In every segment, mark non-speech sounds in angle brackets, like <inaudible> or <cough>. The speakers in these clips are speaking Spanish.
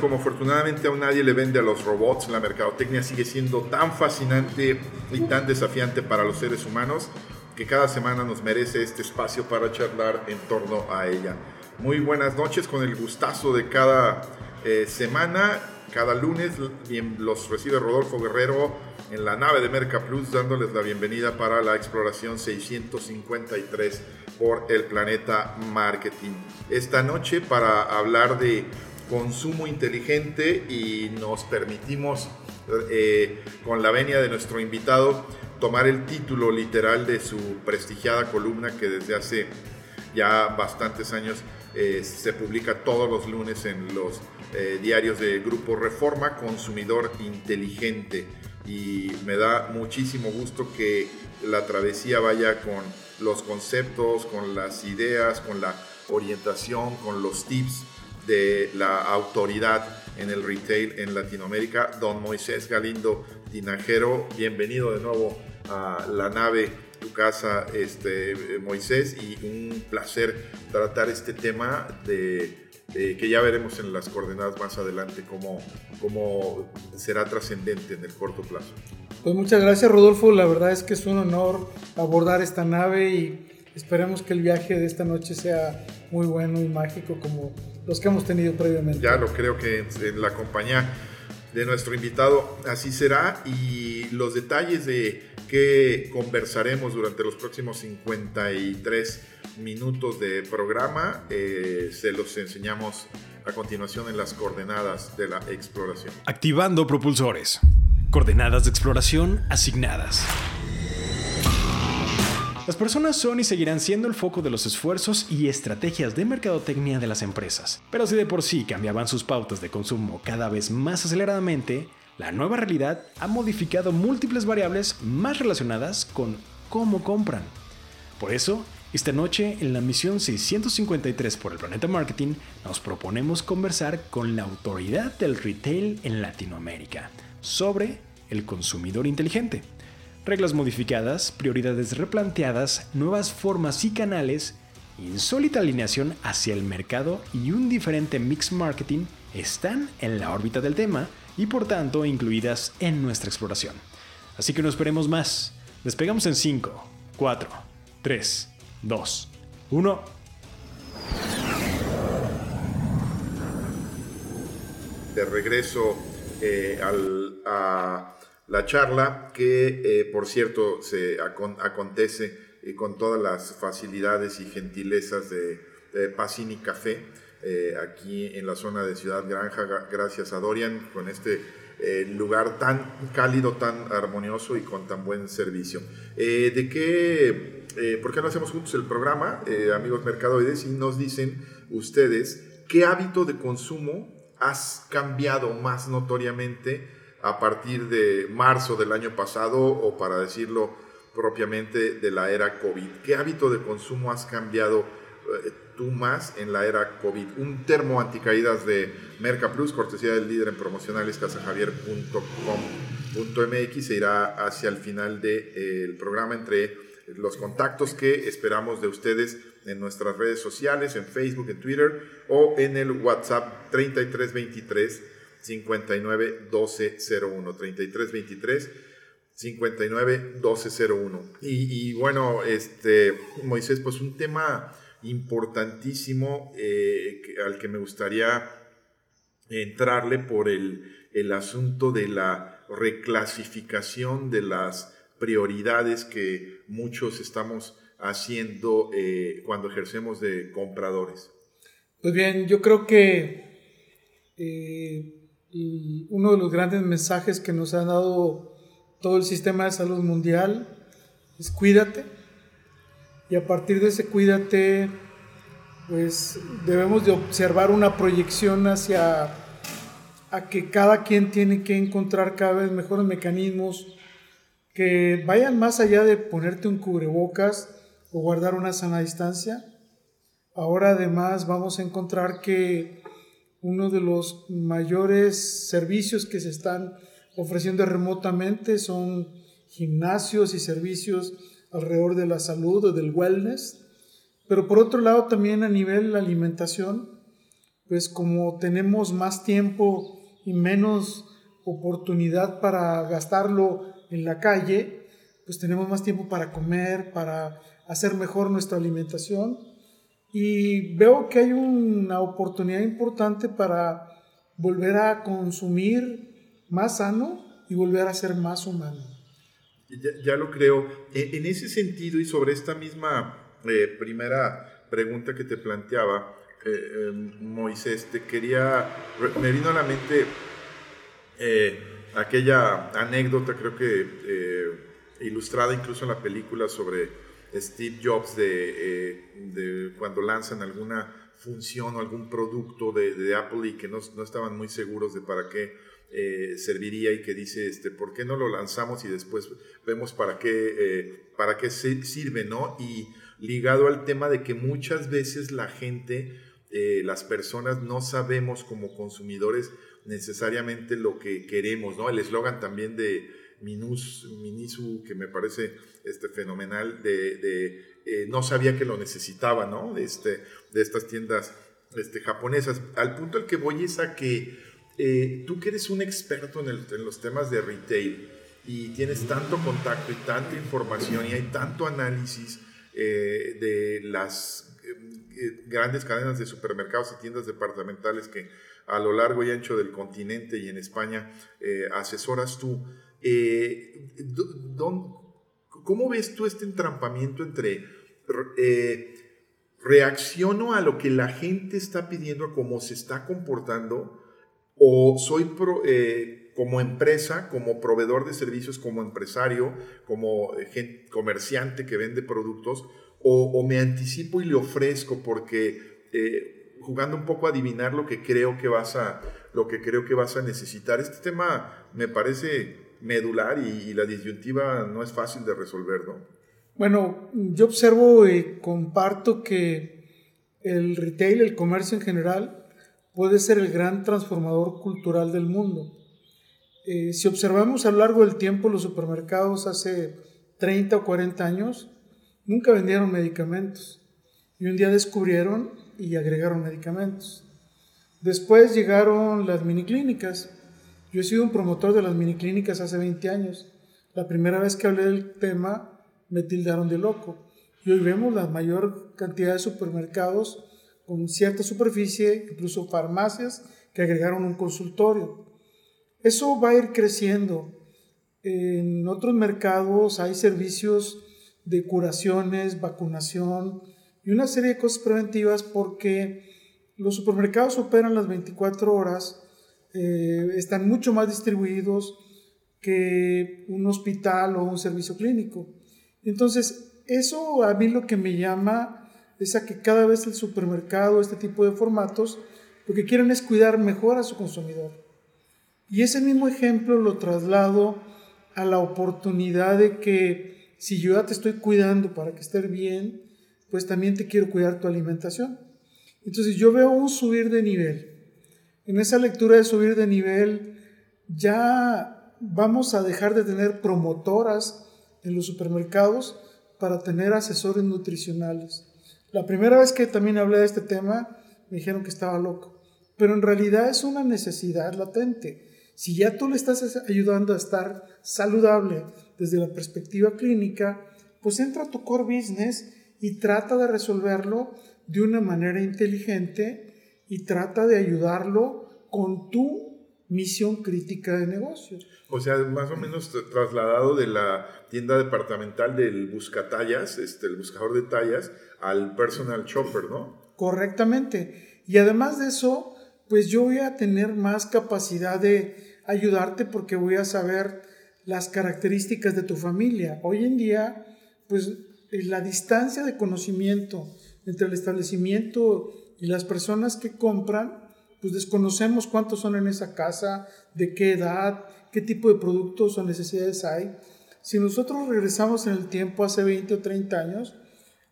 Como afortunadamente aún nadie le vende a los robots, la mercadotecnia sigue siendo tan fascinante y tan desafiante para los seres humanos que cada semana nos merece este espacio para charlar en torno a ella. Muy buenas noches, con el gustazo de cada eh, semana, cada lunes, bien, los recibe Rodolfo Guerrero en la nave de Merca Plus, dándoles la bienvenida para la exploración 653 por el planeta marketing. Esta noche para hablar de consumo inteligente y nos permitimos, eh, con la venia de nuestro invitado, tomar el título literal de su prestigiada columna que desde hace ya bastantes años eh, se publica todos los lunes en los eh, diarios de Grupo Reforma, Consumidor Inteligente. Y me da muchísimo gusto que la travesía vaya con los conceptos, con las ideas, con la orientación, con los tips de la autoridad en el retail en Latinoamérica, don Moisés Galindo Tinajero. Bienvenido de nuevo a la nave, tu casa, este, Moisés, y un placer tratar este tema de, que ya veremos en las coordenadas más adelante cómo, cómo será trascendente en el corto plazo. Pues muchas gracias Rodolfo, la verdad es que es un honor abordar esta nave y esperemos que el viaje de esta noche sea muy bueno y mágico como los que hemos tenido previamente. Ya lo creo que en la compañía de nuestro invitado así será y los detalles de qué conversaremos durante los próximos 53 minutos de programa eh, se los enseñamos a continuación en las coordenadas de la exploración. Activando propulsores. Coordenadas de exploración asignadas. Las personas son y seguirán siendo el foco de los esfuerzos y estrategias de mercadotecnia de las empresas. Pero si de por sí cambiaban sus pautas de consumo cada vez más aceleradamente, la nueva realidad ha modificado múltiples variables más relacionadas con cómo compran. Por eso, esta noche en la misión 653 por el Planeta Marketing nos proponemos conversar con la autoridad del retail en Latinoamérica sobre el consumidor inteligente reglas modificadas, prioridades replanteadas, nuevas formas y canales, insólita alineación hacia el mercado y un diferente mix marketing están en la órbita del tema y por tanto incluidas en nuestra exploración. Así que no esperemos más. Despegamos en 5, 4, 3, 2, 1. De regreso eh, al, a la charla, que eh, por cierto se acontece eh, con todas las facilidades y gentilezas de, de Pacini Café, eh, aquí en la zona de Ciudad Granja, gracias a Dorian, con este lugar tan cálido, tan armonioso y con tan buen servicio. ¿De qué, por qué no hacemos juntos el programa, amigos mercadoides, y nos dicen ustedes qué hábito de consumo has cambiado más notoriamente a partir de marzo del año pasado o para decirlo propiamente de la era COVID. ¿Qué hábito de consumo has cambiado eh, tú más en la era COVID? Un termo anticaídas de Merca Plus, cortesía del líder en promocionales casajavier.com.mx se irá hacia el final del de, programa entre los contactos que esperamos de ustedes en nuestras redes sociales, en Facebook, en Twitter o en el WhatsApp 3323 59 12 01 33 23 59 12 01 y, y, bueno este Moisés pues un tema importantísimo eh, al que me gustaría entrarle por el, el asunto de la reclasificación de las prioridades que muchos estamos haciendo eh, cuando ejercemos de compradores. Pues bien, yo creo que eh, y uno de los grandes mensajes que nos ha dado todo el sistema de salud mundial es cuídate. Y a partir de ese cuídate, pues debemos de observar una proyección hacia a que cada quien tiene que encontrar cada vez mejores mecanismos que vayan más allá de ponerte un cubrebocas o guardar una sana distancia. Ahora además vamos a encontrar que uno de los mayores servicios que se están ofreciendo remotamente son gimnasios y servicios alrededor de la salud o del wellness. Pero por otro lado también a nivel de alimentación, pues como tenemos más tiempo y menos oportunidad para gastarlo en la calle, pues tenemos más tiempo para comer, para hacer mejor nuestra alimentación. Y veo que hay una oportunidad importante para volver a consumir más sano y volver a ser más humano. Ya, lo creo. E, en ese sentido y sobre esta misma eh, primera pregunta que te planteaba, eh, em, Moisés, te quería, me vino a la mente eh, aquella anécdota, creo que ilustrada incluso en la película sobre Steve Jobs de, cuando lanzan alguna función o algún producto de, Apple y que no, estaban muy seguros de para qué eh, serviría y que dice, este, ¿por qué no lo lanzamos y después vemos para qué, eh, para qué sirve, ¿no? Y ligado al tema de que muchas veces la gente, eh, las personas no sabemos como consumidores necesariamente lo que queremos, ¿no? El eslogan también de Minus, Minisu, que me parece este, fenomenal, de, no sabía que lo necesitaba, ¿no? De, este, de estas tiendas este, japonesas. Al punto al que voy es a que eh, tú que eres un experto en, los temas de retail y tienes tanto contacto y tanta información y hay tanto análisis eh, de las eh, grandes cadenas de supermercados y tiendas departamentales que a lo largo y ancho del continente y en España asesoras tú, ¿cómo ves tú este entrampamiento entre reacciono a lo que la gente está pidiendo, a cómo se está comportando, o soy eh, como empresa, como proveedor de servicios, como empresario, como eh, comerciante que vende productos, o, me anticipo y le ofrezco porque eh, jugando un poco a adivinar lo que creo que vas a lo que creo que vas a necesitar. Este tema me parece medular y, la disyuntiva no es fácil de resolver, ¿no? Bueno, yo observo y comparto que el retail, el comercio en general, puede ser el gran transformador cultural del mundo. Eh, si observamos a lo largo del tiempo los supermercados hace 30 o 40 años, nunca vendieron medicamentos. Y un día descubrieron y agregaron medicamentos. Después llegaron las miniclínicas. Yo he sido un promotor de las miniclínicas hace 20 años. La primera vez que hablé del tema me tildaron de loco. Y hoy vemos la mayor cantidad de supermercados con cierta superficie, incluso farmacias que agregaron un consultorio. Eso va a ir creciendo. En otros mercados hay servicios de curaciones, vacunación y una serie de cosas preventivas porque los supermercados operan las 24 horas, eh, están mucho más distribuidos que un hospital o un servicio clínico. Entonces, eso a mí lo que me llama es a que cada vez el supermercado, este tipo de formatos, lo que quieren es cuidar mejor a su consumidor. Y ese mismo ejemplo lo traslado a la oportunidad de que si yo ya te estoy cuidando para que estés bien, pues también te quiero cuidar tu alimentación. Entonces yo veo un subir de nivel. En esa lectura de subir de nivel ya vamos a dejar de tener promotoras en los supermercados para tener asesores nutricionales. La primera vez que también hablé de este tema, me dijeron que estaba loco. Pero en realidad es una necesidad latente. Si ya tú le estás ayudando a estar saludable desde la perspectiva clínica, pues entra a tu core business y trata de resolverlo de una manera inteligente y trata de ayudarlo con tu misión crítica de negocio. O sea, más o menos trasladado de la tienda departamental del buscatallas, este, el buscador de tallas, al personal shopper, ¿no? Correctamente. Y además de eso, pues yo voy a tener más capacidad de ayudarte porque voy a saber las características de tu familia. Hoy en día, pues la distancia de conocimiento entre el establecimiento y las personas que compran, pues desconocemos cuántos son en esa casa, de qué edad, qué tipo de productos o necesidades hay. Si nosotros regresamos en el tiempo hace 20 o 30 años,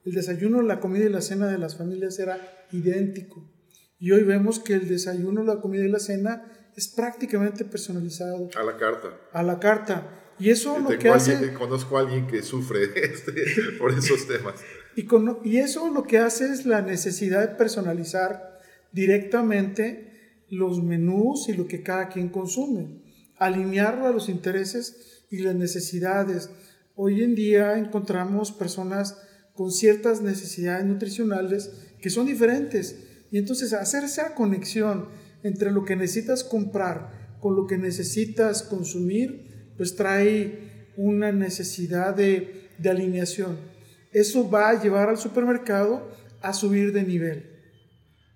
el desayuno, la comida y la cena de las familias era idéntico. Y hoy vemos que el desayuno, la comida y la cena es prácticamente personalizado. A la carta. A la carta. Y eso lo que hace... Conozco a alguien que sufre este, <laughs> por esos temas. Y, eso lo que hace es la necesidad de personalizar directamente los menús y lo que cada quien consume. Alinearlo a los intereses y las necesidades. Hoy en día encontramos personas con ciertas necesidades nutricionales que son diferentes. Y entonces hacer esa conexión entre lo que necesitas comprar con lo que necesitas consumir, pues trae una necesidad de alineación. Eso va a llevar al supermercado a subir de nivel.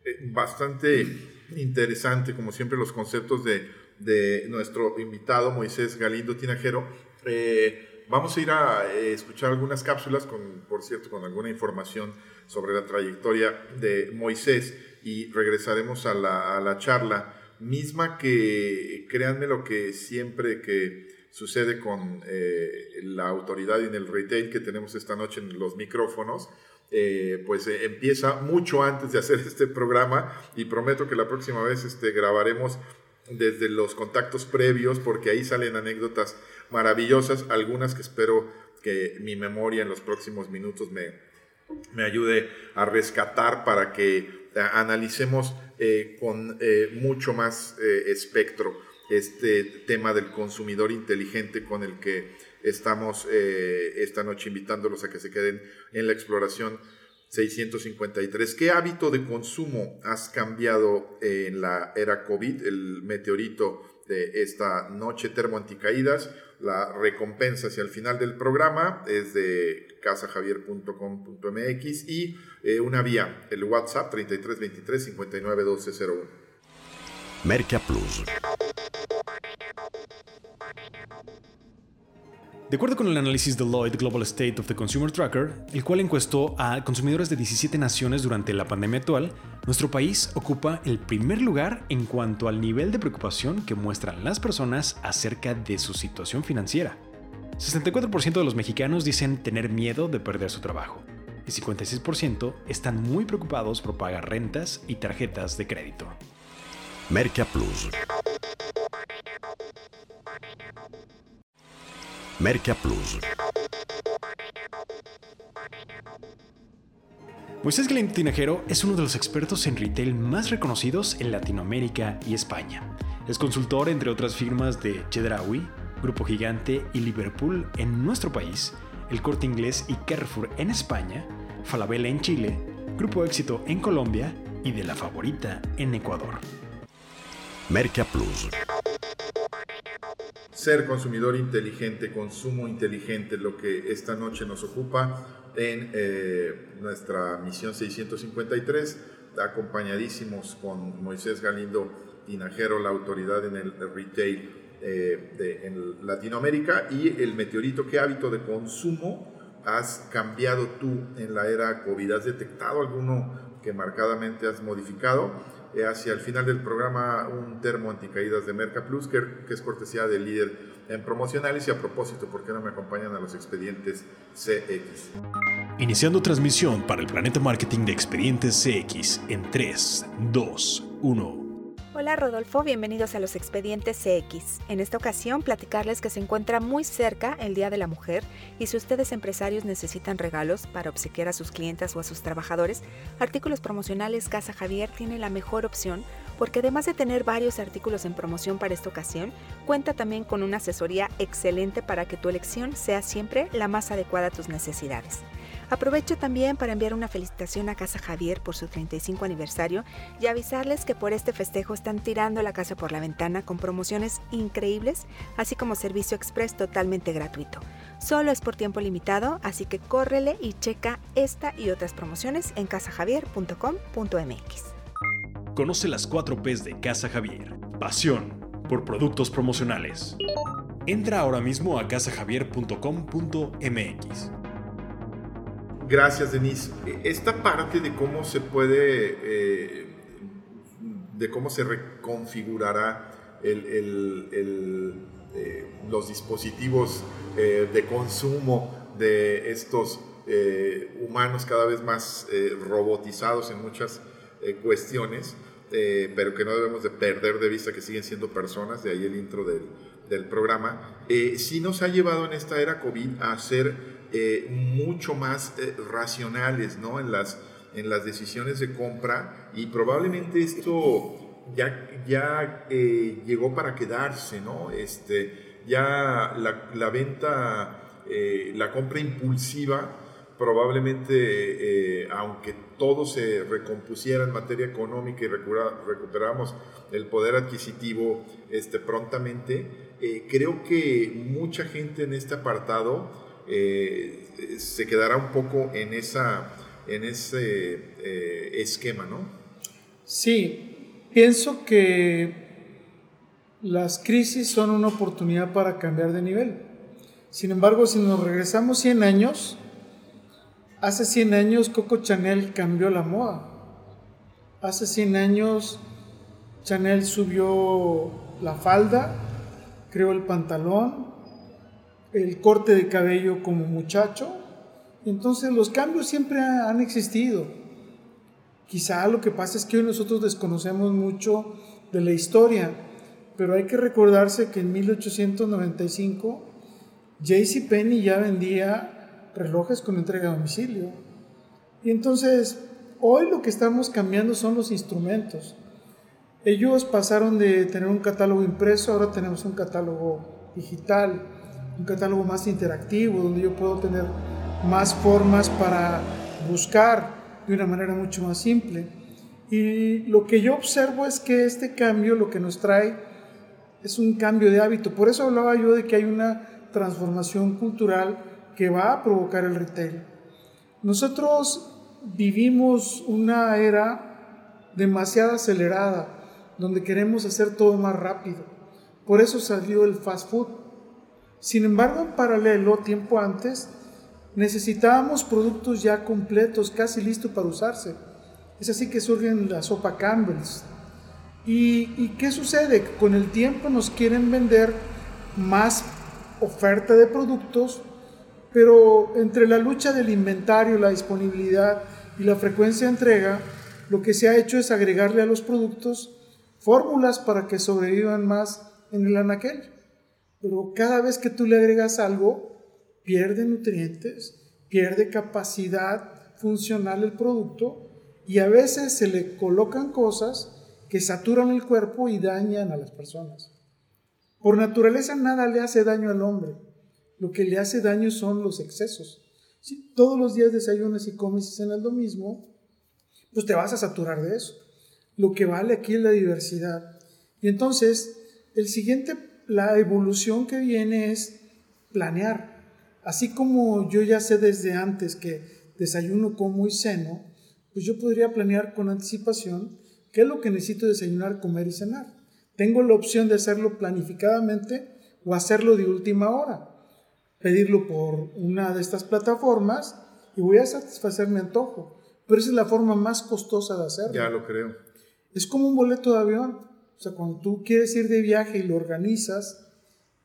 Eh, bastante interesante, como siempre, los conceptos de, de nuestro invitado Moisés Galindo Tinajero. Eh, Vamos a ir a eh, escuchar algunas cápsulas, con, por cierto, con alguna información sobre la trayectoria de Moisés y regresaremos a la, a la charla misma que, créanme lo que siempre que sucede con eh, la autoridad en el retail que tenemos esta noche en los micrófonos, eh, pues empieza mucho antes de hacer <laughs> este programa y prometo que la próxima vez este, grabaremos desde los contactos previos porque ahí salen anécdotas maravillosas, algunas que espero que mi memoria en los próximos minutos me, me ayude a rescatar para que eh, analicemos eh, con eh, mucho más espectro este tema del consumidor inteligente con el que estamos esta noche invitándolos a que se queden en la exploración 653. ¿Qué hábito de consumo has cambiado en la era COVID, el meteorito de esta noche termoanticaídas? La recompensa hacia el final del programa es de casajavier.com.mx y eh, una vía, el WhatsApp 3323 591201. Merca Plus. De acuerdo con el análisis de Deloitte Global State of the Consumer Tracker, el cual encuestó a consumidores de 17 naciones durante la pandemia actual, nuestro país ocupa el primer lugar en cuanto al nivel de preocupación que muestran las personas acerca de su situación financiera. 64% de los mexicanos dicen tener miedo de perder su trabajo y 56% están muy preocupados por pagar rentas y tarjetas de crédito. Merca Plus. Merca Plus. Moisés Galindo Tinajero es uno de los expertos en retail más reconocidos en Latinoamérica y España. Es consultor entre otras firmas de Chedraui, Grupo Gigante y Liverpool en nuestro país, El Corte Inglés y Carrefour en España, Falabella en Chile, Grupo Éxito en Colombia y de La Favorita en Ecuador. Merca Plus ser consumidor inteligente, consumo inteligente, lo que esta noche nos ocupa en eh, nuestra misión 653, acompañadísimos con Moisés Galindo Tinajero, la autoridad en el retail eh, en Latinoamérica, y el meteorito, ¿qué hábito de consumo has cambiado tú en la era COVID? ¿Has detectado alguno que marcadamente has modificado? Eh, hacia el final del programa un termo anticaídas de Merca Plus, que, es cortesía del líder en promocionales. Y a propósito, ¿por qué no me acompañan a los expedientes CX? Iniciando transmisión para el Planeta Marketing de Expedientes CX en 3, 2, 1. Hola Rodolfo, bienvenidos a los expedientes CX. En esta ocasión platicarles que se encuentra muy cerca el Día de la Mujer y si ustedes empresarios necesitan regalos para obsequiar a sus clientes o a sus trabajadores, Artículos Promocionales Casa Javier tiene la mejor opción porque además de tener varios artículos en promoción para esta ocasión, cuenta también con una asesoría excelente para que tu elección sea siempre la más adecuada a tus necesidades. Aprovecho también para enviar una felicitación a Casa Javier por su 35 aniversario y avisarles que por este festejo están tirando la casa por la ventana con promociones increíbles, así como servicio express totalmente gratuito. Solo es por tiempo limitado, así que córrele y checa esta y otras promociones en casajavier.com.mx. Conoce las 4 P's de Casa Javier. Pasión por productos promocionales. Entra ahora mismo a casajavier.com.mx. Gracias, Denise. Esta parte de cómo se puede eh, de cómo se reconfigurará eh, los dispositivos eh, de consumo de estos eh, humanos cada vez más robotizados en muchas cuestiones, pero que no debemos de perder de vista que siguen siendo personas, de ahí el intro del, del programa, sí nos ha llevado en esta era COVID a ser mucho más racionales ¿no? en, las, en las decisiones de compra y probablemente esto ya, ya eh, llegó para quedarse, ¿no? Este, ya la, venta, eh, la compra impulsiva, probablemente, eh, aunque todo se recompusiera en materia económica y recuperáramos el poder adquisitivo este, prontamente, creo que mucha gente en este apartado se quedará un poco en, esa, en ese esquema, ¿no? Sí, Pienso que las crisis son una oportunidad para cambiar de nivel. Sin embargo, si nos regresamos 100 años, hace 100 años Coco Chanel cambió la moda. Hace 100 años Chanel subió la falda, creó el pantalón, el corte de cabello como muchacho. Entonces los cambios siempre han existido. Quizá lo que pasa es que hoy nosotros desconocemos mucho de la historia, pero hay que recordarse que en 1895 JCPenney ya vendía relojes con entrega a domicilio. Y entonces, hoy lo que estamos cambiando son los instrumentos. Ellos pasaron de tener un catálogo impreso, ahora tenemos un catálogo digital, un catálogo más interactivo, donde yo puedo tener más formas para buscar de una manera mucho más simple. Y lo que yo observo es que este cambio lo que nos trae es un cambio de hábito. Por eso hablaba yo de que hay una transformación cultural que va a provocar el retail. Nosotros vivimos una era demasiado acelerada, donde queremos hacer todo más rápido. Por eso salió el fast food. Sin embargo, en paralelo, tiempo antes, necesitábamos productos ya completos, casi listos para usarse. Es así que surgen la sopa Campbell's. ¿Y, ¿Y qué sucede? Con el tiempo nos quieren vender más oferta de productos, pero entre la lucha del inventario, la disponibilidad y la frecuencia de entrega, lo que se ha hecho es agregarle a los productos fórmulas para que sobrevivan más en el anaquel. Pero cada vez que tú le agregas algo, pierde nutrientes, pierde capacidad funcional el producto y a veces se le colocan cosas que saturan el cuerpo y dañan a las personas. Por naturaleza nada le hace daño al hombre. Lo que le hace daño son los excesos. Si todos los días desayunas y comes y cenas lo mismo, pues te vas a saturar de eso. Lo que vale aquí es la diversidad. Y entonces, el siguiente, la evolución que viene es planear. Así como yo ya sé desde antes que desayuno, como y ceno, pues yo podría planear con anticipación qué es lo que necesito desayunar, comer y cenar. Tengo la opción de hacerlo planificadamente o hacerlo de última hora. Pedirlo por una de estas plataformas y voy a satisfacer mi antojo. Pero esa es la forma más costosa de hacerlo. Ya lo creo. Es como un boleto de avión. O sea, cuando tú quieres ir de viaje y lo organizas,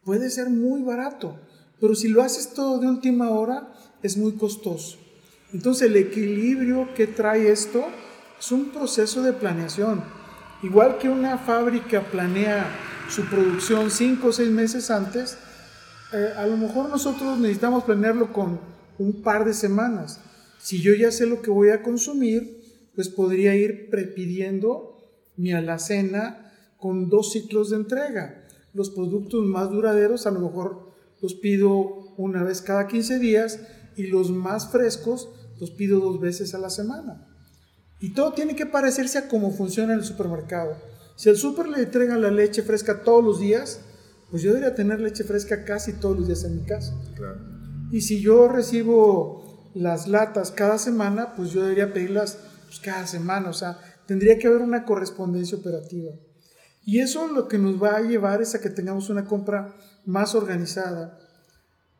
puede ser muy barato. Pero si lo haces todo de última hora, es muy costoso. Entonces el equilibrio que trae esto es un proceso de planeación. Igual que una fábrica planea su producción cinco o seis meses antes, eh, a lo mejor nosotros necesitamos planearlo con un par de semanas. Si yo ya sé lo que voy a consumir, pues podría ir prepidiendo mi alacena con dos ciclos de entrega. Los productos más duraderos a lo mejor los pido una vez cada 15 días y los más frescos los pido dos veces a la semana. Y todo tiene que parecerse a cómo funciona el supermercado. Si el super le entrega la leche fresca todos los días, pues yo debería tener leche fresca casi todos los días en mi casa. Y si yo recibo las latas cada semana, pues yo debería pedirlas pues, cada semana. O sea, tendría que haber una correspondencia operativa. Y eso lo que nos va a llevar es a que tengamos una compra más organizada,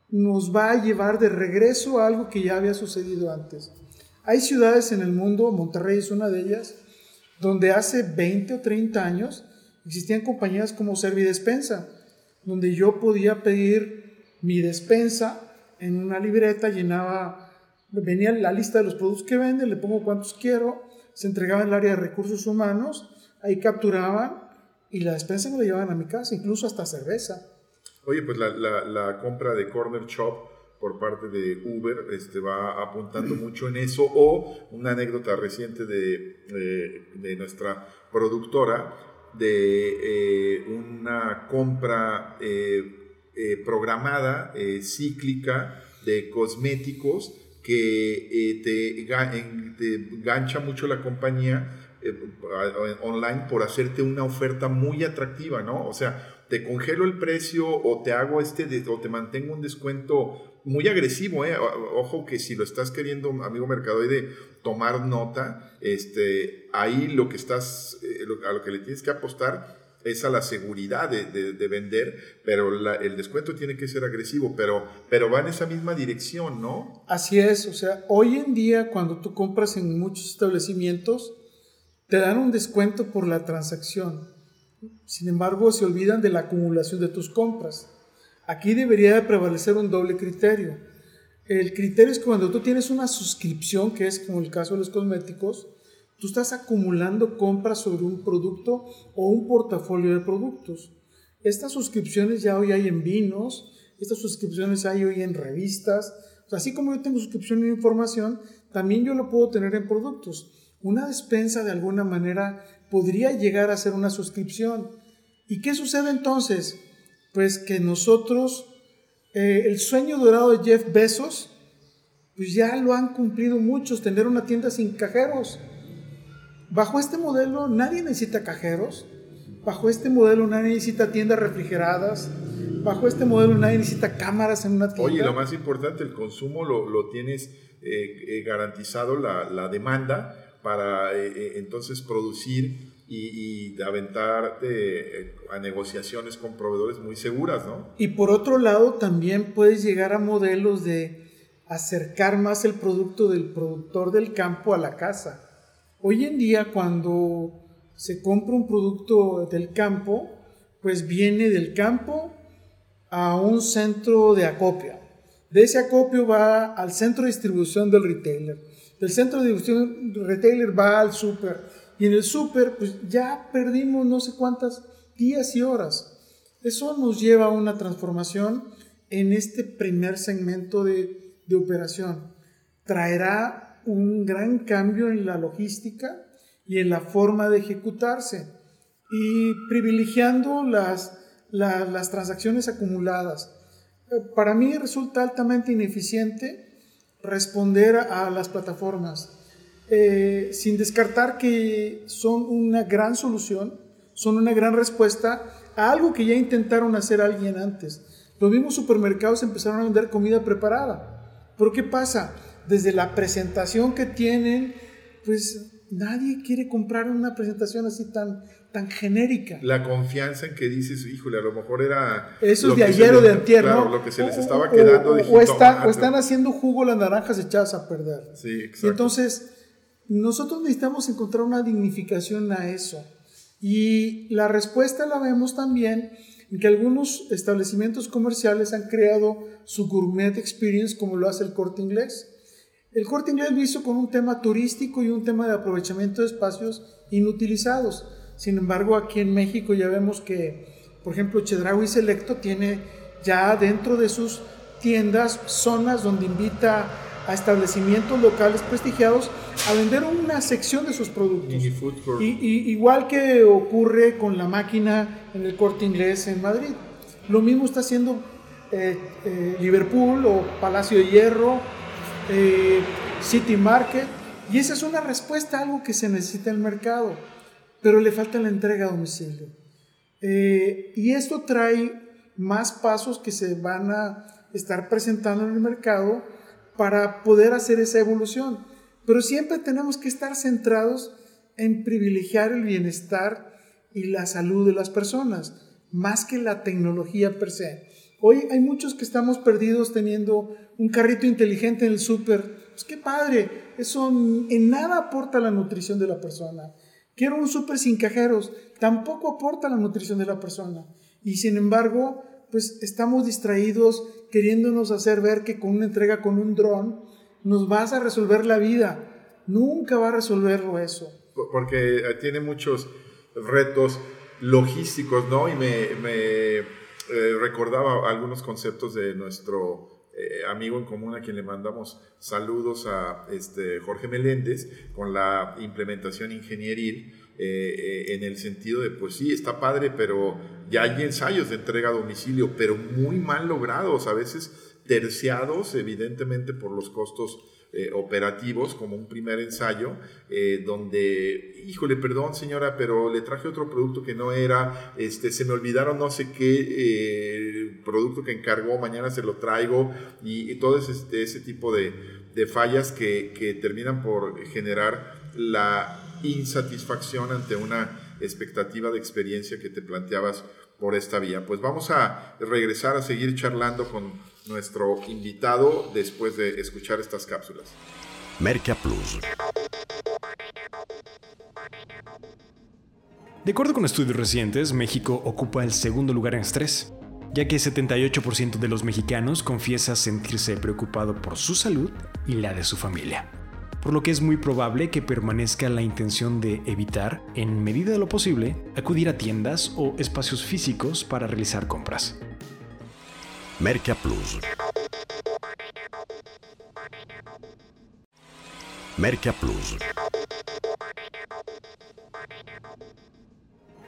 nos va a llevar de regreso a algo que ya había sucedido antes. Hay ciudades en el mundo, Monterrey es una de ellas, donde hace 20 o 30 años existían compañías como Servidespensa, donde yo podía pedir mi despensa en una libreta, llenaba, venía la lista de los productos que venden, le pongo cuántos quiero, se entregaba en el área de recursos humanos, ahí capturaban y la despensa me la llevaban a mi casa, incluso hasta cerveza. Oye, pues la, la, compra de Corner Shop por parte de Uber este, va apuntando <clears throat> mucho en eso. O una anécdota reciente de, de, nuestra productora de eh, una compra eh, eh, programada, cíclica, de cosméticos que te, te gancha mucho la compañía online por hacerte una oferta muy atractiva, ¿no? O sea, te congelo el precio o te hago este o te mantengo un descuento muy agresivo, ¿eh? Ojo que si lo estás queriendo, amigo mercadoide, tomar nota, este, ahí lo que estás, eh, a lo que le tienes que apostar es a la seguridad de, de, vender, pero el descuento tiene que ser agresivo, pero, pero va en esa misma dirección, ¿no? Así es, o sea, hoy en día cuando tú compras en muchos establecimientos, te dan un descuento por la transacción. Sin embargo, se olvidan de la acumulación de tus compras. Aquí debería de prevalecer un doble criterio. El criterio es cuando tú tienes una suscripción, que es como el caso de los cosméticos, tú estás acumulando compras sobre un producto o un portafolio de productos. Estas suscripciones ya hoy hay en vinos, estas suscripciones hay hoy en revistas. así como yo tengo suscripción en información, también yo lo puedo tener en productos. Una despensa de alguna manera podría llegar a ser una suscripción. ¿Y qué sucede entonces? Pues que nosotros, eh, el sueño dorado de Jeff Bezos, pues ya lo han cumplido muchos, tener una tienda sin cajeros. Bajo este modelo nadie necesita cajeros, bajo este modelo nadie necesita tiendas refrigeradas, bajo este modelo nadie necesita cámaras en una tienda. Oye, lo más importante, el consumo lo, lo tienes eh, eh, garantizado, la, la demanda, para eh, eh, entonces producir y, y aventarte eh, a negociaciones con proveedores muy seguras, ¿no? Y por otro lado, también puedes llegar a modelos de acercar más el producto del productor del campo a la casa. Hoy en día, cuando se compra un producto del campo, pues viene del campo a un centro de acopio. De ese acopio va al centro de distribución del retailer del centro de distribución retailer va al súper y en el súper pues ya perdimos no sé cuántas días y horas. Eso nos lleva a una transformación en este primer segmento de, de operación. Traerá un gran cambio en la logística y en la forma de ejecutarse y privilegiando las, las transacciones acumuladas. Eh, para mí resulta altamente ineficiente responder a las plataformas, eh, sin descartar que son una gran solución, son una gran respuesta a algo que ya intentaron hacer alguien antes. Los mismos supermercados empezaron a vender comida preparada. Pero ¿qué pasa? Desde la presentación que tienen, pues nadie quiere comprar una presentación así tan, tan genérica. La confianza en que dices, híjole, a lo mejor era... Eso es de ayer o de antier, ¿no? lo que se les estaba quedando o, o, están haciendo jugo las naranjas echadas a perder. Sí, exacto. Y entonces, nosotros necesitamos encontrar una dignificación a eso. Y la respuesta la vemos también en que algunos establecimientos comerciales han creado su gourmet experience como lo hace el corte inglés. El corte inglés lo hizo con un tema turístico y un tema de aprovechamiento de espacios inutilizados. Sin embargo, aquí en México ya vemos que, por ejemplo, Chedraui Selecto tiene ya dentro de sus tiendas zonas donde invita a establecimientos locales prestigiados a vender una sección de sus productos. Y, igual que ocurre con la máquina en el corte inglés en Madrid. Lo mismo está haciendo eh, eh, Liverpool o Palacio de Hierro eh, City Market. Y esa es una respuesta a algo que se necesita en el mercado, pero le falta la entrega a domicilio. Eh, y esto trae más pasos que se van a estar presentando en el mercado para poder hacer esa evolución. Pero siempre tenemos que estar centrados en privilegiar el bienestar y la salud de las personas, más que la tecnología per se. Hoy hay muchos que estamos perdidos teniendo un carrito inteligente en el súper. Pues qué padre, eso en nada aporta la nutrición de la persona. Quiero un súper sin cajeros. Tampoco aporta la nutrición de la persona. Y sin embargo, pues estamos distraídos queriéndonos hacer ver que con una entrega con un dron nos vas a resolver la vida. Nunca va a resolverlo eso. Porque eh, tiene muchos retos logísticos, ¿no? Y me, eh, recordaba algunos conceptos de nuestro eh, amigo en común a quien le mandamos saludos a este, Jorge Meléndez con la implementación ingenieril eh, en el sentido de, pues sí, está padre, pero ya hay ensayos de entrega a domicilio, pero muy mal logrados, a veces terciados, evidentemente por los costos eh, operativos como un primer ensayo, eh, donde, híjole, perdón señora, pero le traje otro producto que no era, este, se me olvidaron no sé qué eh, producto que encargó, mañana se lo traigo, y, todo ese, este, tipo de, fallas que terminan por generar la insatisfacción ante una expectativa de experiencia que te planteabas por esta vía. Pues vamos a regresar a seguir charlando con nuestro invitado después de escuchar estas cápsulas. Merca Plus. De acuerdo con estudios recientes, México ocupa el segundo lugar en estrés, ya que 78% de los mexicanos confiesa sentirse preocupado por su salud y la de su familia, por lo que es muy probable que permanezca la intención de evitar, en medida de lo posible, acudir a tiendas o espacios físicos para realizar compras. Merca Plus. Merca Plus.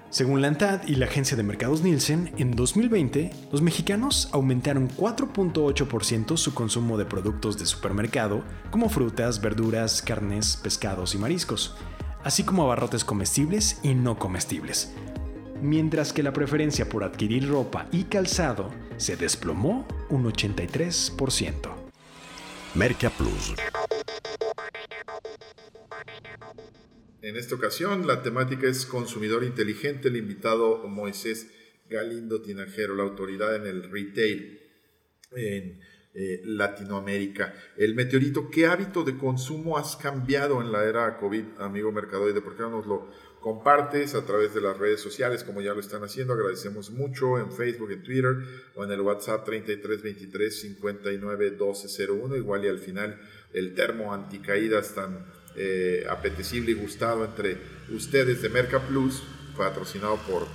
Según la ANTAD y la agencia de mercados Nielsen, en 2020 los mexicanos aumentaron 4.8% su consumo de productos de supermercado, como frutas, verduras, carnes, pescados y mariscos, así como abarrotes comestibles y no comestibles, mientras que la preferencia por adquirir ropa y calzado se desplomó un 83%. Merca Plus. En esta ocasión la temática es consumidor inteligente, el invitado Moisés Galindo Tinajero, la autoridad en el retail en eh, Latinoamérica. El meteorito, ¿qué hábito de consumo has cambiado en la era COVID, amigo mercadoide? ¿Por qué no nos lo compartes a través de las redes sociales, como ya lo están haciendo. Agradecemos mucho en Facebook, en Twitter o en el WhatsApp 3323 59 1201. Igual y al final el termo anticaídas tan eh, apetecible y gustado entre ustedes de Merca Plus, patrocinado por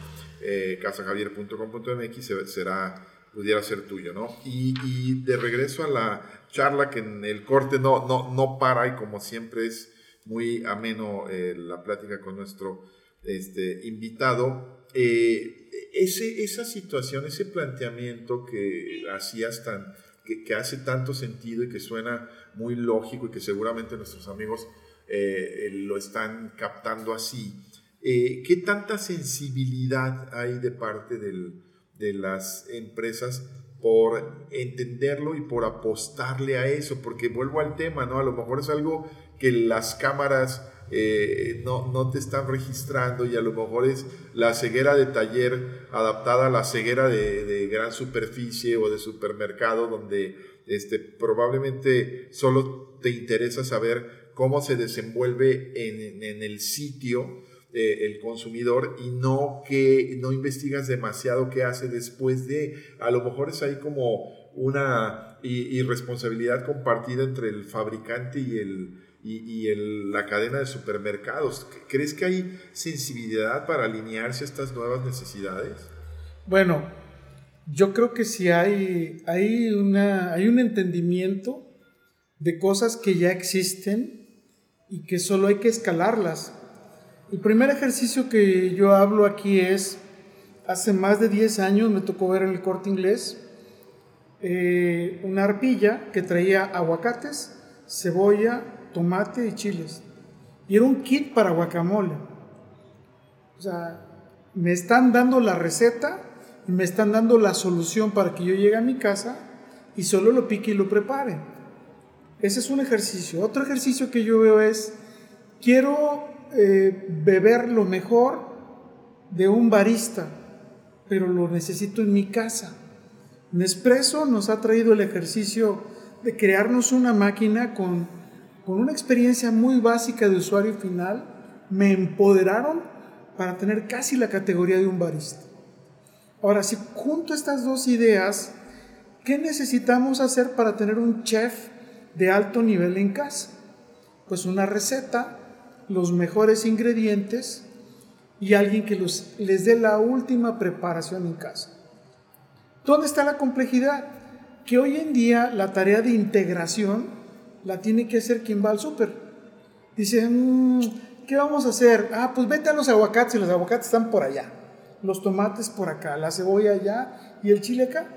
eh, casajavier.com.mx, será pudiera ser tuyo, ¿no? Y, y, de regreso a la charla que en el corte no, no, no para y como siempre es muy ameno eh, la plática con nuestro este, invitado. Eh, ese, esa situación, ese planteamiento que hacías tan, que, hace tanto sentido y que suena muy lógico y que seguramente nuestros amigos eh, lo están captando así, ¿qué tanta sensibilidad hay de parte de las empresas por entenderlo y por apostarle a eso? Porque vuelvo al tema, ¿no? A lo mejor es algo que las cámaras eh, no, no, te están registrando y a lo mejor es la ceguera de taller adaptada a la ceguera de, gran superficie o de supermercado donde este, probablemente solo te interesa saber cómo se desenvuelve en, en el sitio eh, el consumidor y no que no investigas demasiado qué hace después de, a lo mejor es ahí como una irresponsabilidad compartida entre el fabricante y el, y, la cadena de supermercados. ¿Crees que hay sensibilidad para alinearse a estas nuevas necesidades? Bueno, yo creo que sí hay, hay, una, hay un entendimiento de cosas que ya existen y que solo hay que escalarlas. El primer ejercicio que yo hablo aquí es, hace más de 10 años me tocó ver en el corte inglés eh, una arpilla que traía aguacates, cebolla, tomate y chiles. Y era un kit para guacamole. O sea, me están dando la receta y me están dando la solución para que yo llegue a mi casa y solo lo pique y lo prepare. Ese es un ejercicio. Otro ejercicio que yo veo es, quiero eh, beber lo mejor de un barista, pero lo necesito en mi casa. Nespresso nos ha traído el ejercicio de crearnos una máquina con con una experiencia muy básica de usuario final, me empoderaron para tener casi la categoría de un barista. Ahora, si junto estas dos ideas, ¿qué necesitamos hacer para tener un chef de alto nivel en casa? Pues una receta, los mejores ingredientes y alguien que los, les dé la última preparación en casa. ¿Dónde está la complejidad? Que hoy en día la tarea de integración la tiene que hacer quien va al súper. Dice, mm, ¿qué vamos a hacer? Ah, pues vete a los aguacates y los aguacates están por allá los tomates por acá, la cebolla allá y el chile acá.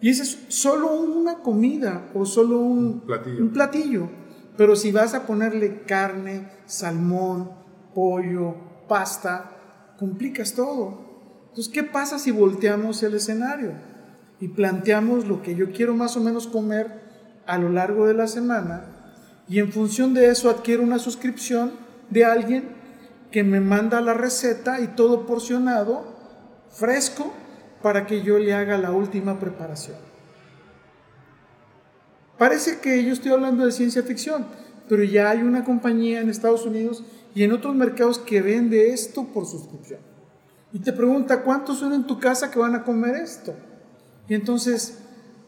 Y ese es solo una comida o solo un, platillo. un platillo. Pero si vas a ponerle carne, salmón, pollo, pasta, complicas todo. Entonces, ¿qué pasa si volteamos el escenario y planteamos lo que yo quiero más o menos comer a lo largo de la semana y en función de eso adquiero una suscripción de alguien que me manda la receta y todo porcionado fresco para que yo le haga la última preparación. Parece que yo estoy hablando de ciencia ficción, pero ya hay una compañía en Estados Unidos y en otros mercados que vende esto por suscripción. Y te pregunta, ¿cuántos son en tu casa que van a comer esto? Y entonces,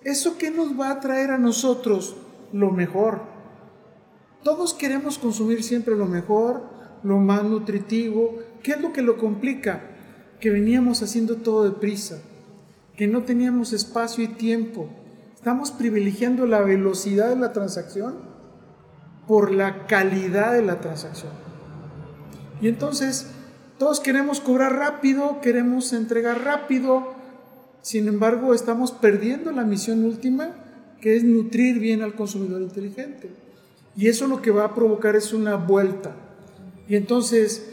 ¿eso qué nos va a traer a nosotros? Lo mejor. Todos queremos consumir siempre lo mejor, lo más nutritivo. ¿Qué es lo que lo complica? que veníamos haciendo todo deprisa, que no teníamos espacio y tiempo. Estamos privilegiando la velocidad de la transacción por la calidad de la transacción. Y entonces todos queremos cobrar rápido, queremos entregar rápido, sin embargo estamos perdiendo la misión última, que es nutrir bien al consumidor inteligente. Y eso lo que va a provocar es una vuelta. Y entonces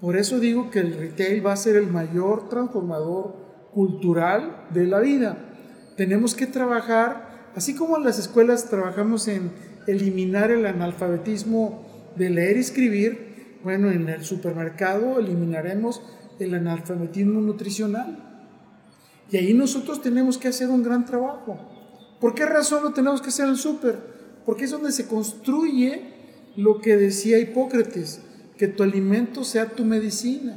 por eso digo que el retail va a ser el mayor transformador cultural de la vida. Tenemos que trabajar, así como en las escuelas trabajamos en eliminar el analfabetismo de leer y escribir, bueno, en el supermercado eliminaremos el analfabetismo nutricional. Y ahí nosotros tenemos que hacer un gran trabajo. ¿Por qué razón lo tenemos que hacer en el súper? Porque es donde se construye lo que decía Hipócrates que tu alimento sea tu medicina.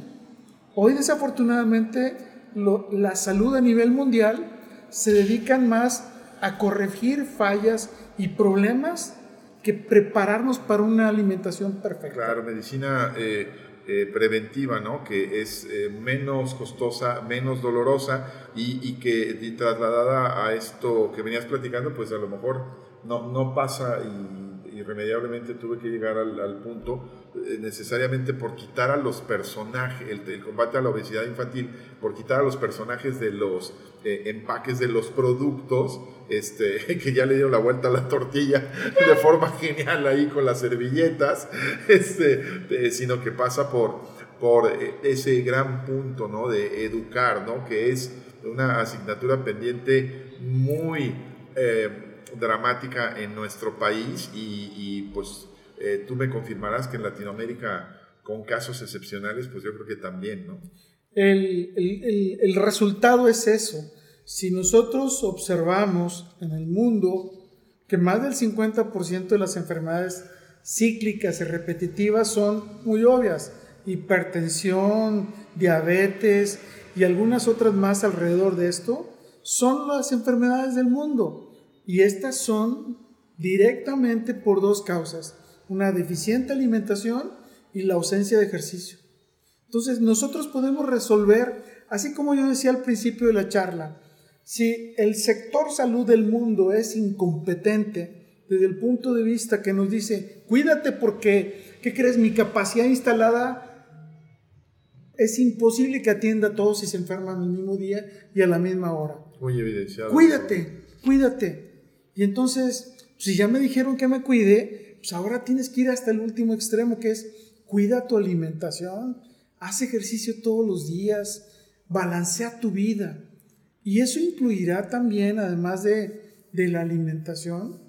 Hoy desafortunadamente la salud a nivel mundial se dedican más a corregir fallas y problemas que prepararnos para una alimentación perfecta. Claro, medicina eh, eh, preventiva, ¿no? Que es eh, menos costosa, menos dolorosa y, que trasladada a esto que venías platicando, pues a lo mejor no, pasa y irremediablemente tuve que llegar al, punto eh, necesariamente por quitar a los personajes, el, combate a la obesidad infantil, por quitar a los personajes de los eh, empaques de los productos, este, <laughs> que ya le dieron la vuelta a la tortilla de forma genial ahí con las servilletas, <laughs> este, eh, sino que pasa por, por ese gran punto ¿no? de educar, ¿no? que es una asignatura pendiente muy dramática en nuestro país y, pues eh, tú me confirmarás que en Latinoamérica con casos excepcionales, pues yo creo que también, ¿no? El, el, el, resultado es eso. Si nosotros observamos en el mundo que más del 50% de las enfermedades cíclicas y repetitivas son muy obvias, hipertensión, diabetes y algunas otras más alrededor de esto, son las enfermedades del mundo. Y estas son directamente por dos causas, una deficiente alimentación y la ausencia de ejercicio. Entonces nosotros podemos resolver, así como yo decía al principio de la charla, si el sector salud del mundo es incompetente desde el punto de vista que nos dice, cuídate porque, ¿qué crees? Mi capacidad instalada es imposible que atienda a todos si se enferman el mismo día y a la misma hora. Muy evidenciado. Cuídate, cuídate. Y entonces, si ya me dijeron que me cuide, pues ahora tienes que ir hasta el último extremo, que es cuida tu alimentación, haz ejercicio todos los días, balancea tu vida. Y eso incluirá también, además de, de la alimentación,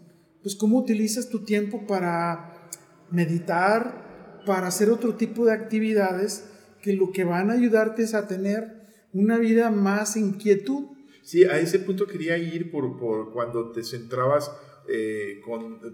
pues cómo utilizas tu tiempo para meditar, para hacer otro tipo de actividades que lo que van a ayudarte es a tener una vida más inquietud Sí, a ese punto quería ir por, por cuando te centrabas eh,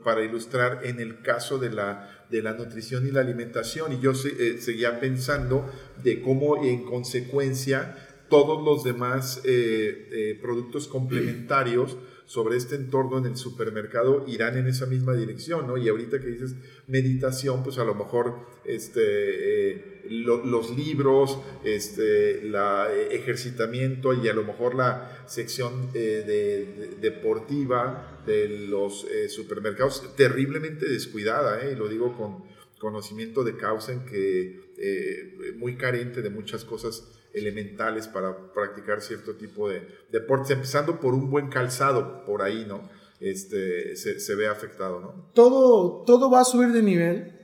para ilustrar en el caso de la, de la nutrición y la alimentación. Y yo eh, seguía pensando de cómo en consecuencia todos los demás eh, productos complementarios sobre este entorno en el supermercado irán en esa misma dirección, ¿no? Y ahorita que dices meditación, pues a lo mejor este, eh, los libros, este, eh, ejercitamiento y a lo mejor la sección eh, de, deportiva de los supermercados terriblemente descuidada, y lo digo con conocimiento de causa en que muy carente de muchas cosas elementales para practicar cierto tipo de deportes, empezando por un buen calzado, por ahí, ¿no? Este, se, ve afectado, ¿no? Todo, todo va a subir de nivel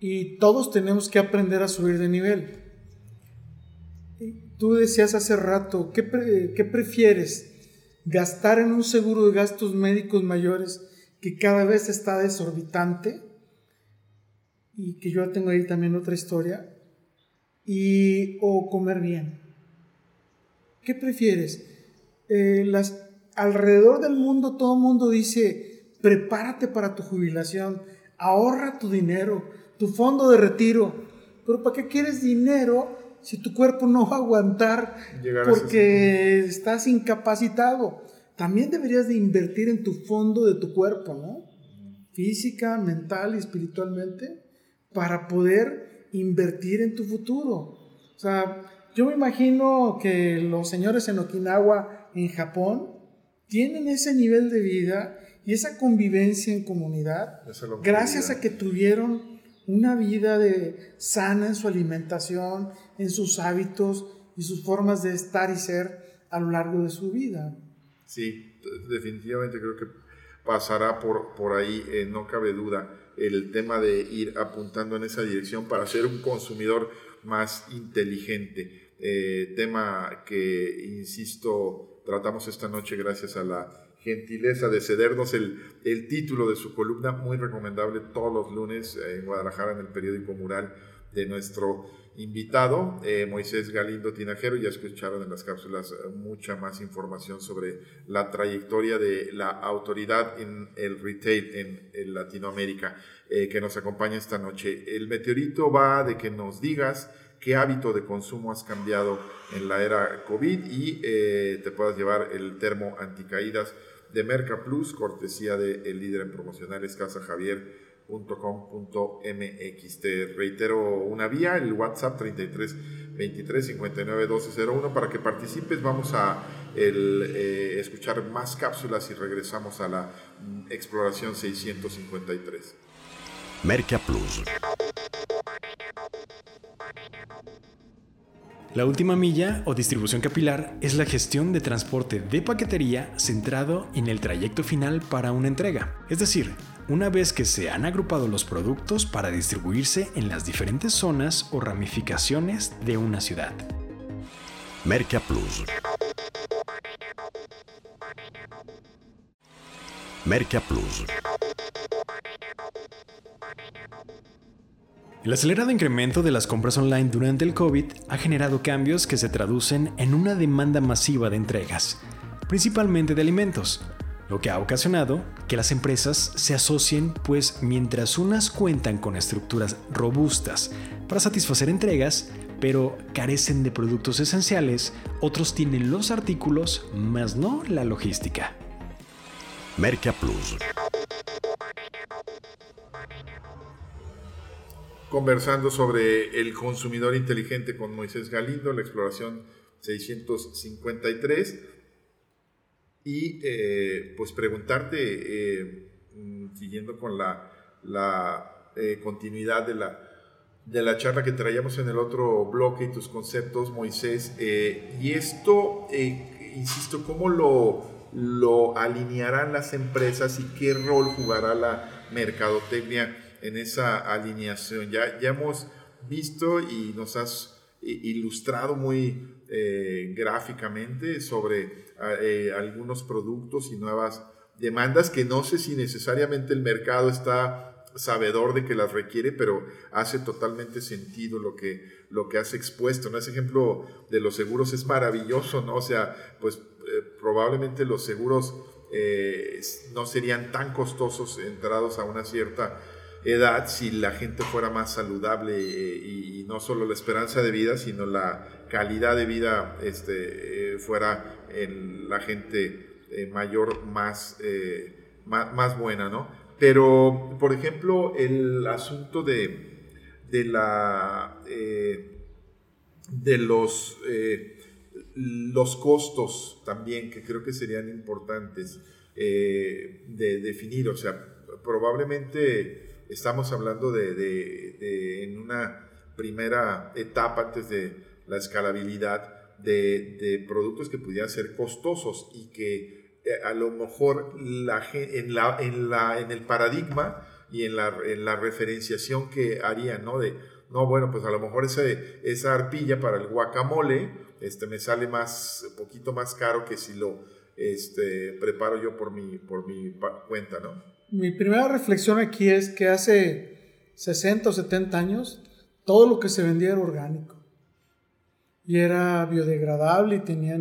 y todos tenemos que aprender a subir de nivel. Tú decías hace rato, ¿qué, ¿qué prefieres? ¿Gastar en un seguro de gastos médicos mayores que cada vez está desorbitante? Y que yo tengo ahí también otra historia y, o comer bien. ¿Qué prefieres? Eh, las, alrededor del mundo todo el mundo dice, prepárate para tu jubilación, ahorra tu dinero, tu fondo de retiro. Pero ¿para qué quieres dinero si tu cuerpo no va a aguantar porque estás incapacitado? También deberías de invertir en tu fondo de tu cuerpo, ¿no? Física, mental y espiritualmente, para poder invertir en tu futuro. O sea, yo me imagino que los señores en Okinawa, en Japón, tienen ese nivel de vida y esa convivencia en comunidad gracias a que tuvieron una vida de sana en su alimentación, en sus hábitos y sus formas de estar y ser a lo largo de su vida. Sí, definitivamente creo que pasará por, por ahí, eh, no cabe duda el tema de ir apuntando en esa dirección para ser un consumidor más inteligente. Eh, tema que, insisto, tratamos esta noche gracias a la gentileza de cedernos el, el título de su columna, muy recomendable todos los lunes en Guadalajara en el periódico Mural de nuestro invitado, eh, Moisés Galindo Tinajero. Ya escucharon en las cápsulas eh, mucha más información sobre la trayectoria de la autoridad en el retail en, Latinoamérica eh, que nos acompaña esta noche. El meteorito va de que nos digas qué hábito de consumo has cambiado en la era COVID y te puedas llevar el termo anticaídas de Merca Plus, cortesía del líder en promocionales Casa Javier .com.mx. Te reitero una vía, el WhatsApp 33 23 59 1201 para que participes. Vamos a eh, escuchar más cápsulas y regresamos a la mm, exploración 653. Merca Plus. La última milla o distribución capilar es la gestión de transporte de paquetería centrado en el trayecto final para una entrega, es decir, una vez que se han agrupado los productos para distribuirse en las diferentes zonas o ramificaciones de una ciudad. Merca Plus. Merca Plus. El acelerado incremento de las compras online durante el COVID ha generado cambios que se traducen en una demanda masiva de entregas, principalmente de alimentos, lo que ha ocasionado que las empresas se asocien, pues mientras unas cuentan con estructuras robustas para satisfacer entregas, pero carecen de productos esenciales, otros tienen los artículos, más no la logística. Merca Plus. Conversando sobre el consumidor inteligente con Moisés Galindo, la exploración 653 y eh, pues preguntarte, eh, mm, siguiendo con la, la eh, continuidad de la, de la charla que traíamos en el otro bloque y tus conceptos, Moisés, y esto, insisto, ¿cómo lo, lo alinearán las empresas y qué rol jugará la mercadotecnia en esa alineación? Ya, ya hemos visto y nos has ilustrado muy gráficamente sobre eh, algunos productos y nuevas demandas que no sé si necesariamente el mercado está sabedor de que las requiere, pero hace totalmente sentido lo que, lo que has expuesto. ¿no? Ese ejemplo de los seguros es maravilloso, ¿no? O sea, pues eh, probablemente los seguros eh, no serían tan costosos entrados a una cierta edad si la gente fuera más saludable eh, y, no solo la esperanza de vida, sino la calidad de vida este, eh, fuera la gente mayor más, más, más, buena, ¿no? Pero, por ejemplo, el asunto de, de la... de los los costos también, que creo que serían importantes eh, de definir. O sea, probablemente estamos hablando de, en una primera etapa antes de la escalabilidad de, productos que pudieran ser costosos y que eh, a lo mejor la, en, la, en, la, en el paradigma y en la, en la referenciación que harían, ¿no? De, no, bueno, pues a lo mejor ese, esa arpilla para el guacamole este, me sale más, un poquito más caro que si lo este, preparo yo por mi, por mi cuenta, ¿no? Mi primera reflexión aquí es que hace 60 o 70 años todo lo que se vendía era orgánico y era biodegradable y tenía,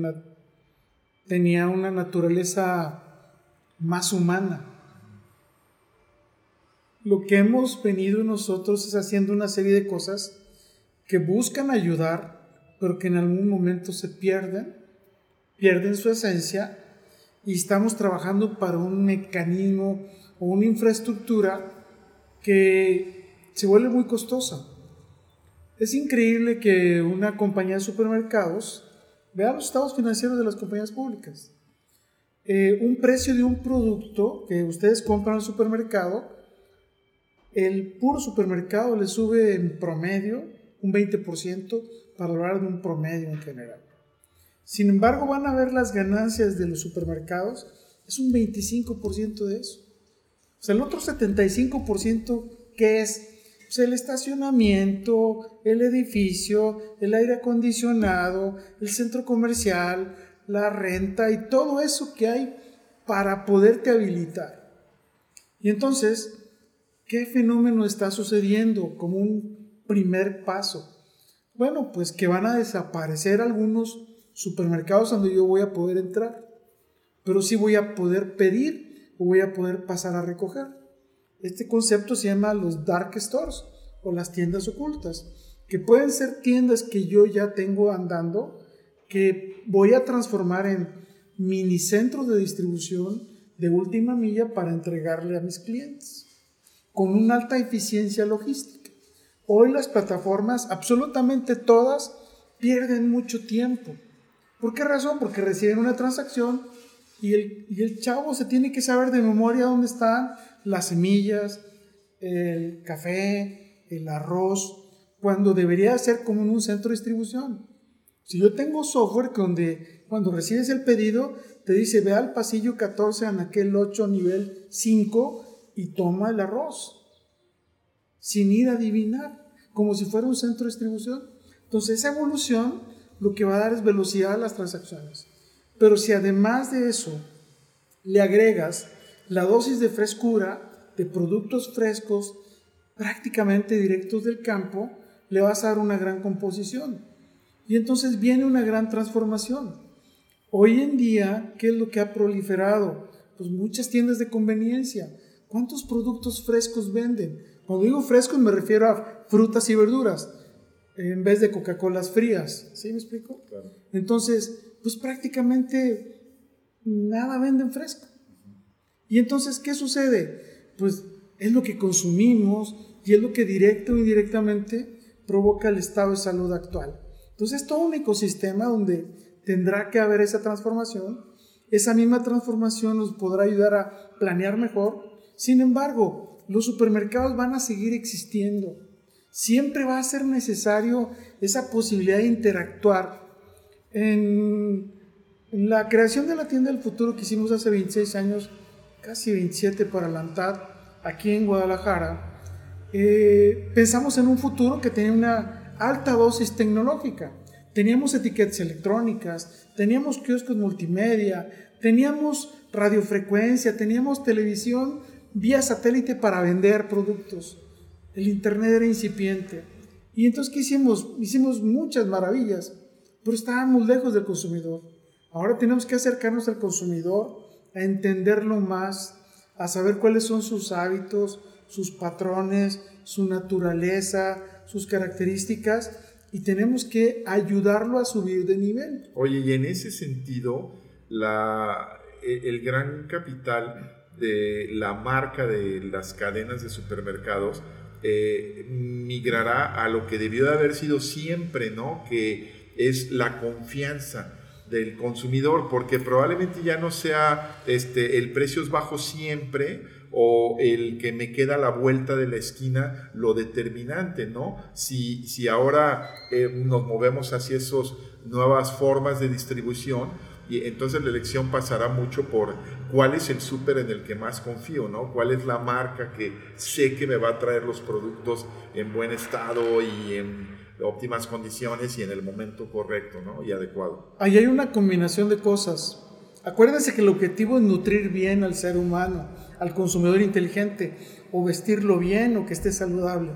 tenía una naturaleza más humana. Lo que hemos venido nosotros es haciendo una serie de cosas que buscan ayudar pero que en algún momento se pierden, pierden su esencia y estamos trabajando para un mecanismo o una infraestructura que se vuelve muy costosa. Es increíble que una compañía de supermercados vea los estados financieros de las compañías públicas. Eh, un precio de un producto que ustedes compran al supermercado, el puro supermercado le sube en promedio un 20% para hablar de un promedio en general. Sin embargo, van a ver las ganancias de los supermercados, es un 25% de eso. Sea, el otro 75% que es pues, el estacionamiento, el edificio, el aire acondicionado, el centro comercial, la renta y todo eso que hay para poderte habilitar. Y entonces, ¿qué fenómeno está sucediendo como un primer paso? Bueno, pues que van a desaparecer algunos supermercados donde yo voy a poder entrar, pero sí voy a poder pedir voy a poder pasar a recoger. Este concepto se llama los dark stores o las tiendas ocultas, que pueden ser tiendas que yo ya tengo andando, que voy a transformar en mini centros de distribución de última milla para entregarle a mis clientes, con una alta eficiencia logística. Hoy las plataformas, absolutamente todas, pierden mucho tiempo. ¿Por qué razón? Porque reciben una transacción y el, chavo se tiene que saber de memoria dónde están las semillas, el café, el arroz, cuando debería ser como en un centro de distribución. Si yo tengo software donde cuando recibes el pedido te dice ve al pasillo 14 en aquel 8 nivel 5 y toma el arroz sin ir a adivinar, como si fuera un centro de distribución. Entonces esa evolución lo que va a dar es velocidad a las transacciones. Pero si además de eso le agregas la dosis de frescura de productos frescos prácticamente directos del campo, le vas a dar una gran composición. Y entonces viene una gran transformación. Hoy en día, ¿qué es lo que ha proliferado? Pues muchas tiendas de conveniencia. ¿Cuántos productos frescos venden? Cuando digo frescos me refiero a frutas y verduras en vez de Coca-Colas frías. ¿Sí me explico? Entonces, pues prácticamente nada venden fresco. Y entonces, ¿qué sucede? Pues es lo que consumimos y es lo que directo o indirectamente provoca el estado de salud actual. Entonces, es todo un ecosistema donde tendrá que haber esa transformación. Esa misma transformación nos podrá ayudar a planear mejor. Sin embargo, los supermercados van a seguir existiendo. Siempre va a ser necesario esa posibilidad de interactuar. En, la creación de la tienda del futuro que hicimos hace 26 años, casi 27 para la ANTAD, aquí en Guadalajara, eh, pensamos en un futuro que tenía una alta dosis tecnológica. Teníamos etiquetas electrónicas, teníamos kioscos multimedia, teníamos radiofrecuencia, teníamos televisión vía satélite para vender productos. El Internet era incipiente. Y entonces, ¿qué hicimos? Hicimos muchas maravillas, pero estábamos lejos del consumidor. Ahora tenemos que acercarnos al consumidor a entenderlo más, a saber cuáles son sus hábitos, sus patrones, su naturaleza, sus características y tenemos que ayudarlo a subir de nivel. Oye, y en ese sentido, la, e, el gran capital de la marca de las cadenas de supermercados eh, migrará a lo que debió de haber sido siempre, ¿no? Que es la confianza del consumidor, porque probablemente ya no sea este, el precio es bajo siempre o el que me queda a la vuelta de la esquina lo determinante, ¿no? Si, si ahora eh, nos movemos hacia esas nuevas formas de distribución, y entonces la elección pasará mucho por cuál es el súper en el que más confío, ¿no? ¿Cuál es la marca que sé que me va a traer los productos en buen estado y en óptimas condiciones y en el momento correcto, ¿no? Y adecuado. Ahí hay una combinación de cosas. Acuérdense que el objetivo es nutrir bien al ser humano, al consumidor inteligente, o vestirlo bien o que esté saludable.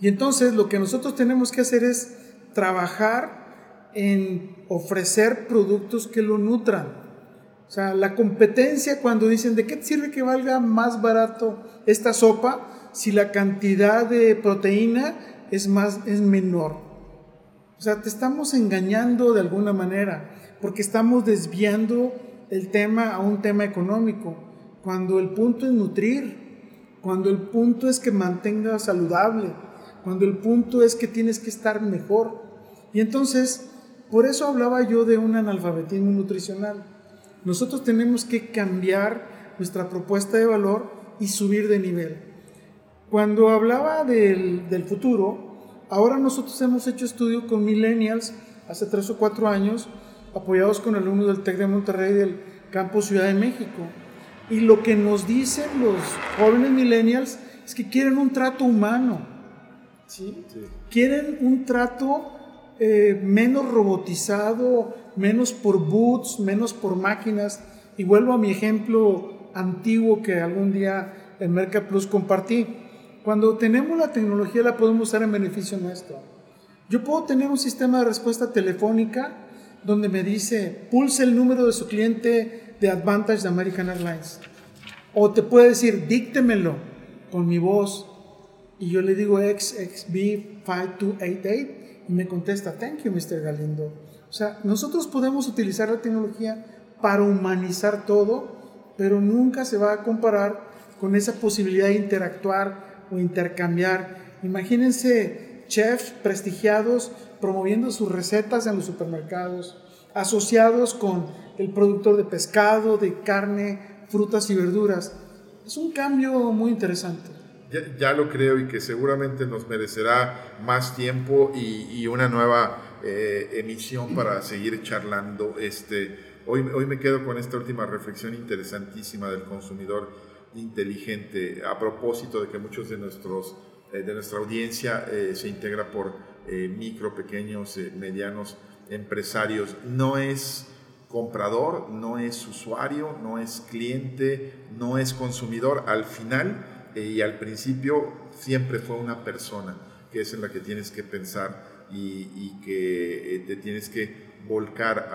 Y entonces lo que nosotros tenemos que hacer es trabajar en ofrecer productos que lo nutran. O sea, la competencia cuando dicen, ¿de qué sirve que valga más barato esta sopa si la cantidad de proteína es, más, es menor? O sea, te estamos engañando de alguna manera porque estamos desviando el tema a un tema económico, cuando el punto es nutrir, cuando el punto es que mantenga saludable, cuando el punto es que tienes que estar mejor. Y entonces por eso hablaba yo de un analfabetismo nutricional. Nosotros tenemos que cambiar nuestra propuesta de valor y subir de nivel. Cuando hablaba del, futuro, ahora nosotros hemos hecho estudio con millennials hace tres o cuatro años, apoyados con alumnos del TEC de Monterrey del Campo Ciudad de México. Y lo que nos dicen los jóvenes millennials es que quieren un trato humano. ¿sí? Quieren un trato eh, menos robotizado, menos por boots, menos por máquinas. Y vuelvo a mi ejemplo antiguo que algún día en Merca Plus compartí. Cuando tenemos la tecnología la podemos usar en beneficio nuestro. Yo puedo tener un sistema de respuesta telefónica donde me dice, pulse el número de su cliente de Advantage de American Airlines. O te puede decir, díctemelo con mi voz. Y yo le digo XXB5288 y me contesta, thank you, Mr. Galindo. O sea, nosotros podemos utilizar la tecnología para humanizar todo, pero nunca se va a comparar con esa posibilidad de interactuar o intercambiar. Imagínense chefs prestigiados promoviendo sus recetas en los supermercados, asociados con el productor de pescado, de carne, frutas y verduras. Es un cambio muy interesante ya, lo creo y que seguramente nos merecerá más tiempo y, una nueva eh, emisión para seguir charlando. Este, hoy, hoy me quedo con esta última reflexión interesantísima del consumidor inteligente a propósito de que muchos de, nuestros, eh, de nuestra audiencia eh, se integra por micro, pequeños, medianos empresarios. No es comprador, no es usuario, no es cliente, no es consumidor. Al final, y al principio siempre fue una persona que es en la que tienes que pensar y, que eh, te tienes que volcar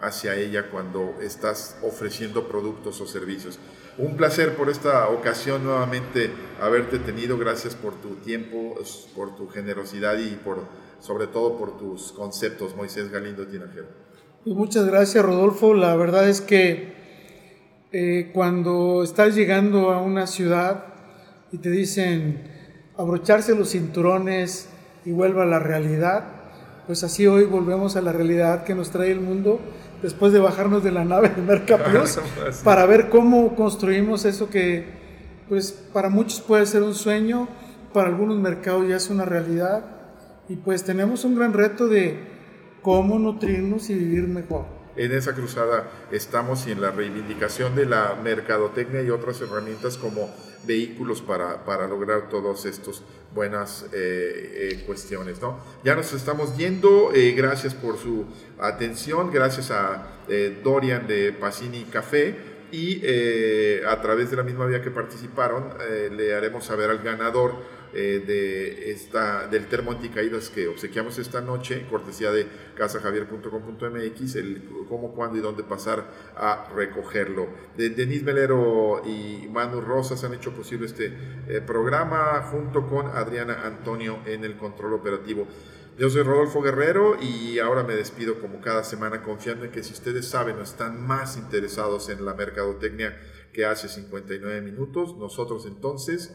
hacia ella cuando estás ofreciendo productos o servicios. Un placer por esta ocasión nuevamente haberte tenido. Gracias por tu tiempo, por tu generosidad y por, sobre todo por tus conceptos, Moisés Galindo Tinajero. Pues muchas gracias, Rodolfo. La verdad es que eh, cuando estás llegando a una ciudad, y te dicen abrocharse los cinturones y vuelva a la realidad, pues así hoy volvemos a la realidad que nos trae el mundo después de bajarnos de la nave de Mercaplus <laughs> para ver cómo construimos eso que pues para muchos puede ser un sueño, para algunos mercados ya es una realidad y pues tenemos un gran reto de cómo nutrirnos y vivir mejor. En esa cruzada estamos y en la reivindicación de la mercadotecnia y otras herramientas como vehículos para, para lograr todas estas buenas eh, eh, cuestiones. ¿no? Ya nos estamos yendo, eh, gracias por su atención, gracias a Dorian de Pacini Café y a través de la misma vía que participaron le haremos saber al ganador eh, de esta, del termo anticaídas que obsequiamos esta noche, cortesía de casajavier.com.mx, el cómo, cuándo y dónde pasar a recogerlo. De, Denis Melero y Manu Rosas han hecho posible este eh, programa junto con Adriana Antonio en el control operativo. Yo soy Rodolfo Guerrero y ahora me despido como cada semana confiando en que si ustedes saben o están más interesados en la mercadotecnia que hace 59 minutos, nosotros entonces